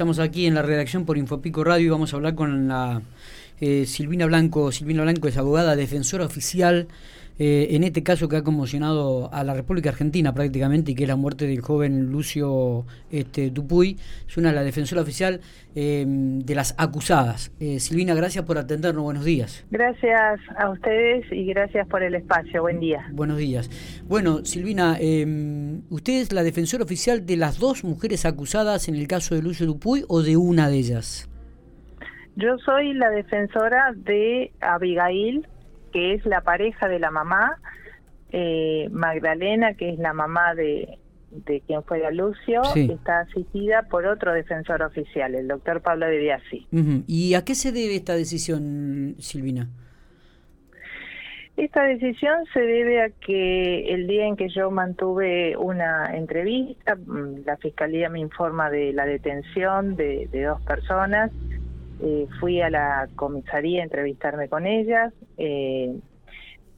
Estamos aquí en la redacción por Infopico Radio y vamos a hablar con la eh, Silvina Blanco. Silvina Blanco es abogada, defensora oficial eh, en este caso que ha conmocionado a la República Argentina prácticamente y que es la muerte del joven Lucio este, Dupuy. Es una de la defensora oficial eh, de las acusadas. Silvina, gracias por atendernos. Buenos días. Gracias a ustedes y gracias por el espacio. Buen día. Buenos días. Bueno, Silvina, ¿usted es la defensora oficial de las dos mujeres acusadas en el caso de Lucio Dupuy o de una de ellas? Yo soy la defensora de Abigail, que es la pareja de la mamá, eh, Magdalena, que es la mamá de, de quien fuera Lucio, está asistida por otro defensor oficial, el doctor Pablo de Biasi. ¿Y a qué se debe esta decisión, Silvina? Esta decisión se debe a que el día en que yo mantuve una entrevista, mm, la Fiscalía me informa de la detención de, de dos personas eh, fui a la comisaría a entrevistarme con ellas eh,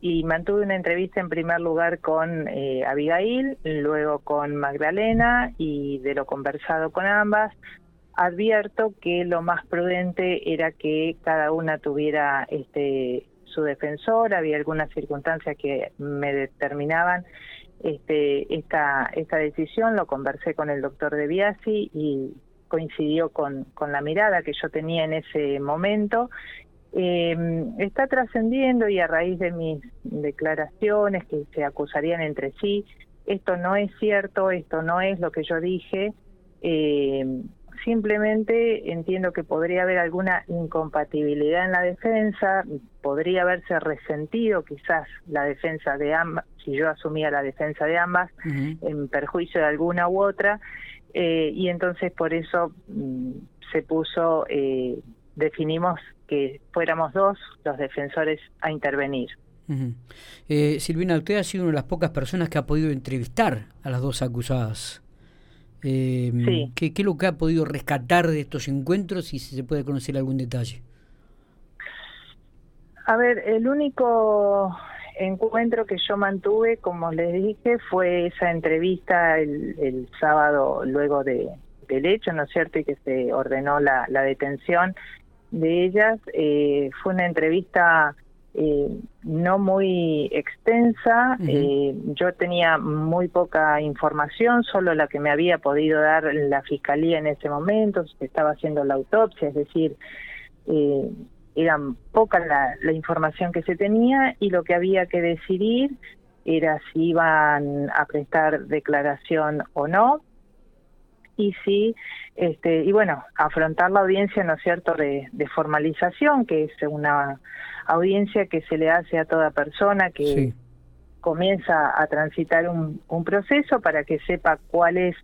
y mantuve una entrevista en primer lugar con eh, Abigail, luego con Magdalena y de lo conversado con ambas, advierto que lo más prudente era que cada una tuviera este su defensor, había algunas circunstancias que me determinaban este, esta, esta decisión, lo conversé con el doctor De Biasi y coincidió con, con la mirada que yo tenía en ese momento. Eh, está trascendiendo y a raíz de mis declaraciones que se acusarían entre sí, esto no es cierto, esto no es lo que yo dije. Eh, simplemente entiendo que podría haber alguna incompatibilidad en la defensa, podría haberse resentido quizás la defensa de ambas, si yo asumía la defensa de ambas, en perjuicio de alguna u otra, eh, y entonces por eso mm, se puso, eh, definimos que fuéramos dos los defensores a intervenir. eh, Silvina, usted ha sido una de las pocas personas que ha podido entrevistar a las dos acusadas. Eh, sí. ¿qué, ¿Qué es lo que ha podido rescatar de estos encuentros y si se puede conocer algún detalle? A ver, el único encuentro que yo mantuve, como les dije, fue esa entrevista el, sábado luego de, del hecho, ¿no es cierto? Y que se ordenó la, la detención de ellas. Eh, fue una entrevista eh, no muy extensa. eh, yo tenía muy poca información, solo la que me había podido dar la fiscalía en ese momento. Se estaba haciendo la autopsia, es decir, eh, era poca la, información que se tenía y lo que había que decidir era si iban a prestar declaración o no y si este y bueno afrontar la audiencia no es cierto de, formalización que es una audiencia que se le hace a toda persona que comienza a transitar un, un proceso para que sepa cuál es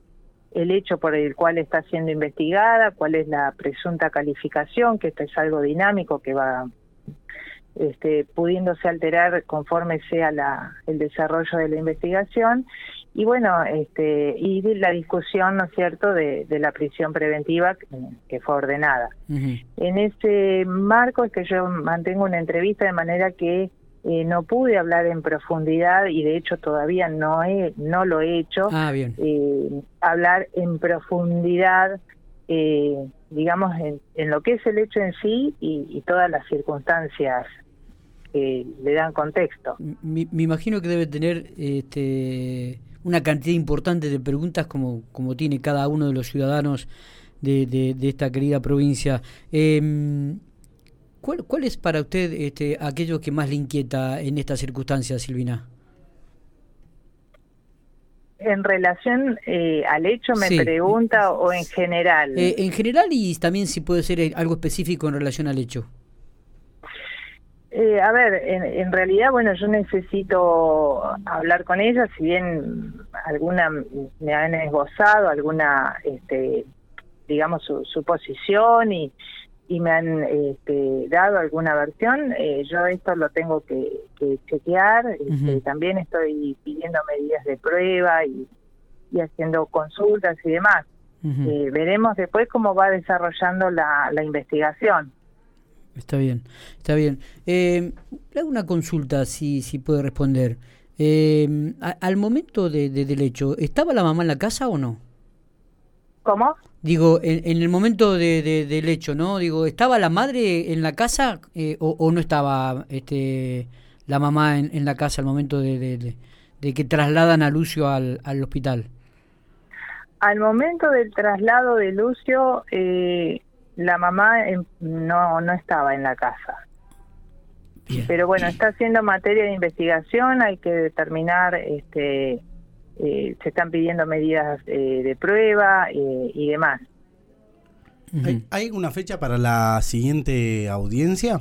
el hecho por el cual está siendo investigada, cuál es la presunta calificación, que esto es algo dinámico que va este, pudiéndose alterar conforme sea la, el desarrollo de la investigación. Y bueno este y la discusión no es cierto de, de la prisión preventiva que, fue ordenada. En ese marco es que yo mantengo una entrevista de manera que eh, no pude hablar en profundidad y de hecho todavía no he, no lo he hecho. Ah, bien. Eh, hablar en profundidad, eh, digamos, en, en, lo que es el hecho en sí y, y todas las circunstancias que le dan contexto. Me, me, imagino que debe tener este, una cantidad importante de preguntas como, como tiene cada uno de los ciudadanos de, de, de esta querida provincia. Eh, ¿Cuál, ¿Cuál es para usted este, aquello que más le inquieta en estas circunstancias, Silvina? En relación eh, al hecho, me pregunta, o en general. Eh, en general y también si puede ser algo específico en relación al hecho. Eh, a ver, en, en, realidad, bueno, yo necesito hablar con ella, si bien alguna me han esbozado, alguna, este, digamos, su, su posición y, y me han este, dado alguna versión, eh, yo esto lo tengo que, que chequear, este, también estoy pidiendo medidas de prueba y, y haciendo consultas y demás. eh, veremos después cómo va desarrollando la, la investigación. Está bien, está bien. Eh, le hago una consulta, si, si puede responder. Eh, a, al momento de, de, del hecho, ¿estaba la mamá en la casa o no? ¿Cómo? Digo, en, el momento de, del hecho, ¿no? Digo, ¿estaba la madre en la casa eh, o, no estaba este, la mamá en, la casa al momento de, que trasladan a Lucio al, al, hospital? Al momento del traslado de Lucio, eh, la mamá no, no estaba en la casa. Pero bueno, está haciendo materia de investigación, hay que determinar este, eh, se están pidiendo medidas eh, de prueba eh, y demás. ¿Hay, ¿Hay alguna fecha para la siguiente audiencia?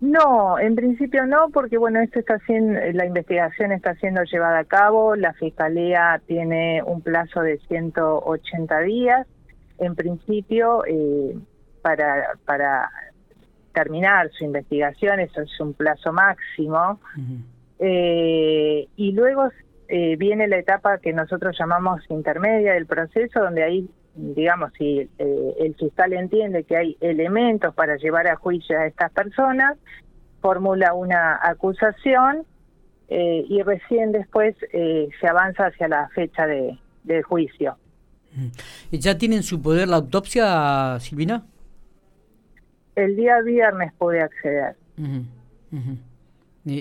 No, en principio no, porque bueno, esto está haciendo, la investigación está siendo llevada a cabo, la fiscalía tiene un plazo de 180 días, en principio para para terminar su investigación, eso es un plazo máximo. Eh, y luego eh, viene la etapa que nosotros llamamos intermedia del proceso, donde ahí, digamos, si eh, el fiscal entiende que hay elementos para llevar a juicio a estas personas, formula una acusación y recién después se avanza hacia la fecha de, juicio. ¿Ya tienen su poder la autopsia, Silvina? El día viernes pude acceder.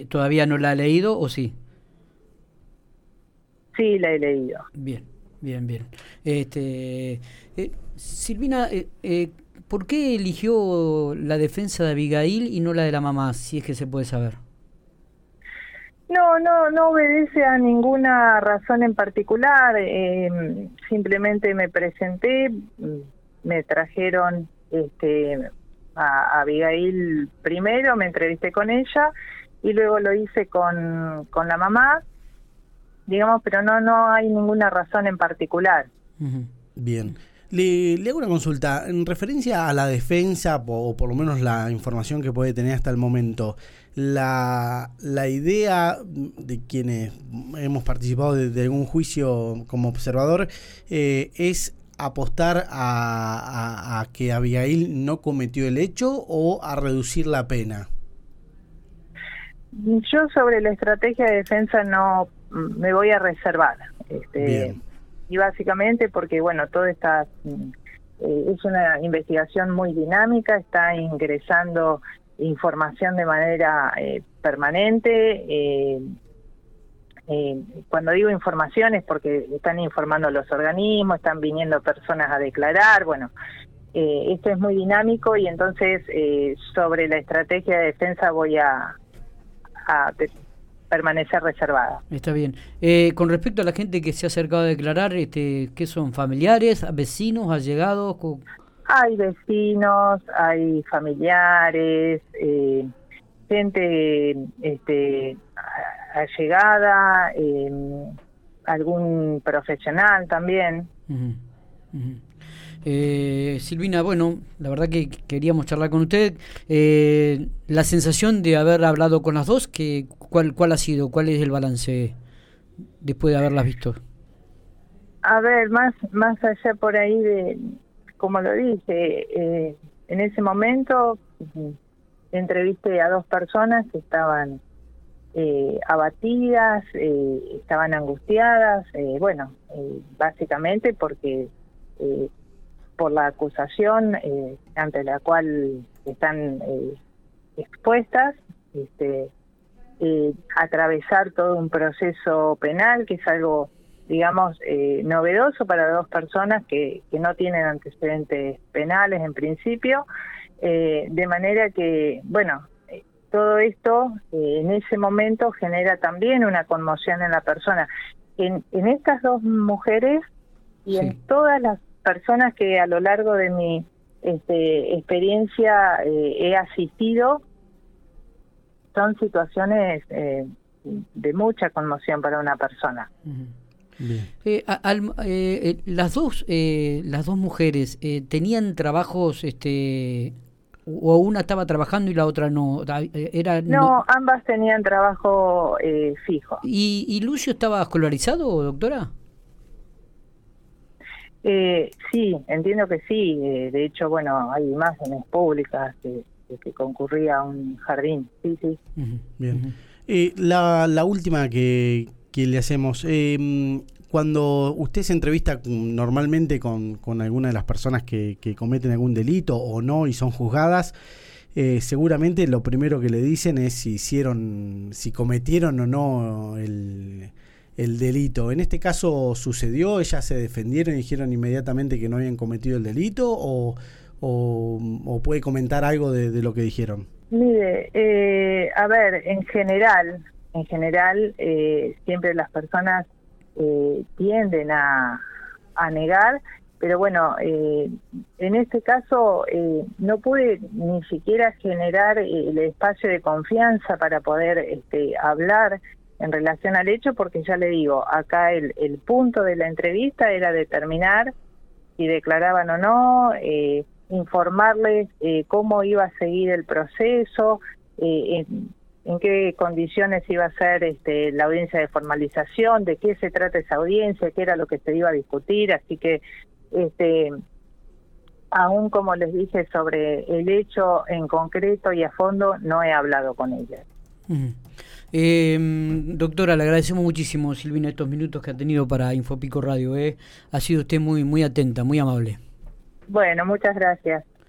¿Todavía no la ha leído o sí? Sí, la he leído. Bien, bien, bien. Este, eh, Silvina, eh, eh, ¿por qué eligió la defensa de Abigail y no la de la mamá, si es que se puede saber? No, no, no obedece a ninguna razón en particular. simplemente me presenté, me trajeron este, a Abigail primero, me entrevisté con ella y luego lo hice con, con la mamá, digamos, pero no, no hay ninguna razón en particular. Bien. Le, le, hago una consulta. En referencia a la defensa, o por lo menos la información que puede tener hasta el momento, la, la idea de quienes hemos participado de, algún juicio como observador eh, es apostar a, a, a que Abigail no cometió el hecho o a reducir la pena. Yo sobre la estrategia de defensa no me voy a reservar. Este, Y básicamente porque, bueno, todo está... Mm, eh, es una investigación muy dinámica, está ingresando información de manera eh, permanente. Eh, cuando digo información es porque están informando los organismos, están viniendo personas a declarar, bueno, esto es muy dinámico y entonces sobre la estrategia de defensa voy a, a permanecer reservada. Está bien. Eh, con respecto a la gente que se ha acercado a declarar, este, ¿qué son? ¿Familiares, vecinos, allegados? Hay vecinos, hay familiares, eh, gente este, allegada, eh, algún profesional también. Eh, Silvina, bueno, la verdad que queríamos charlar con usted. Eh, la sensación de haber hablado con las dos, que, ¿cuál, ¿cuál ha sido? ¿Cuál es el balance después de haberlas visto? A ver, más, más allá por ahí de, como lo dije, eh, en ese momento entrevisté a dos personas que estaban eh, abatidas, estaban angustiadas, bueno, básicamente porque por la acusación eh, ante la cual están eh, expuestas, este, eh, atravesar todo un proceso penal, que es algo, digamos, novedoso para dos personas que, que no tienen antecedentes penales en principio, de manera que, bueno, todo esto en ese momento genera también una conmoción en la persona. En, en estas dos mujeres y en todas las personas que a lo largo de mi este, experiencia eh, he asistido son situaciones eh, de mucha conmoción para una persona. Eh, las dos las dos mujeres tenían trabajos este o una estaba trabajando y la otra no era no, ambas tenían trabajo fijo. ¿Y, y Lucio estaba escolarizado doctora eh, sí, entiendo que sí. Eh, de hecho, bueno, hay imágenes públicas que, que concurría a un jardín. Sí, sí. Bien. Eh, la, la última que, que le hacemos. Eh, cuando usted se entrevista normalmente con, con alguna de las personas que, que, cometen algún delito o no y son juzgadas, eh, seguramente lo primero que le dicen es si hicieron, si cometieron o no el, el delito. En este caso sucedió, ellas se defendieron y dijeron inmediatamente que no habían cometido el delito o, o, puede comentar algo de, lo que dijeron. Mire, eh, a ver, en general, en general eh, siempre las personas eh, tienden a, a, negar, pero bueno, eh, en este caso eh, no pude ni siquiera generar el espacio de confianza para poder este, hablar en relación al hecho, porque ya le digo, acá el, el punto de la entrevista era determinar si declaraban o no, eh, informarles eh, cómo iba a seguir el proceso, eh, en, qué condiciones iba a ser este, la audiencia de formalización, de qué se trata esa audiencia, qué era lo que se iba a discutir, así que este aún como les dije sobre el hecho en concreto y a fondo, no he hablado con ella. Eh, doctora, le agradecemos muchísimo, Silvina, estos minutos que ha tenido para Infopico Radio. Eh. Ha sido usted muy, muy atenta, muy amable. Bueno, muchas gracias.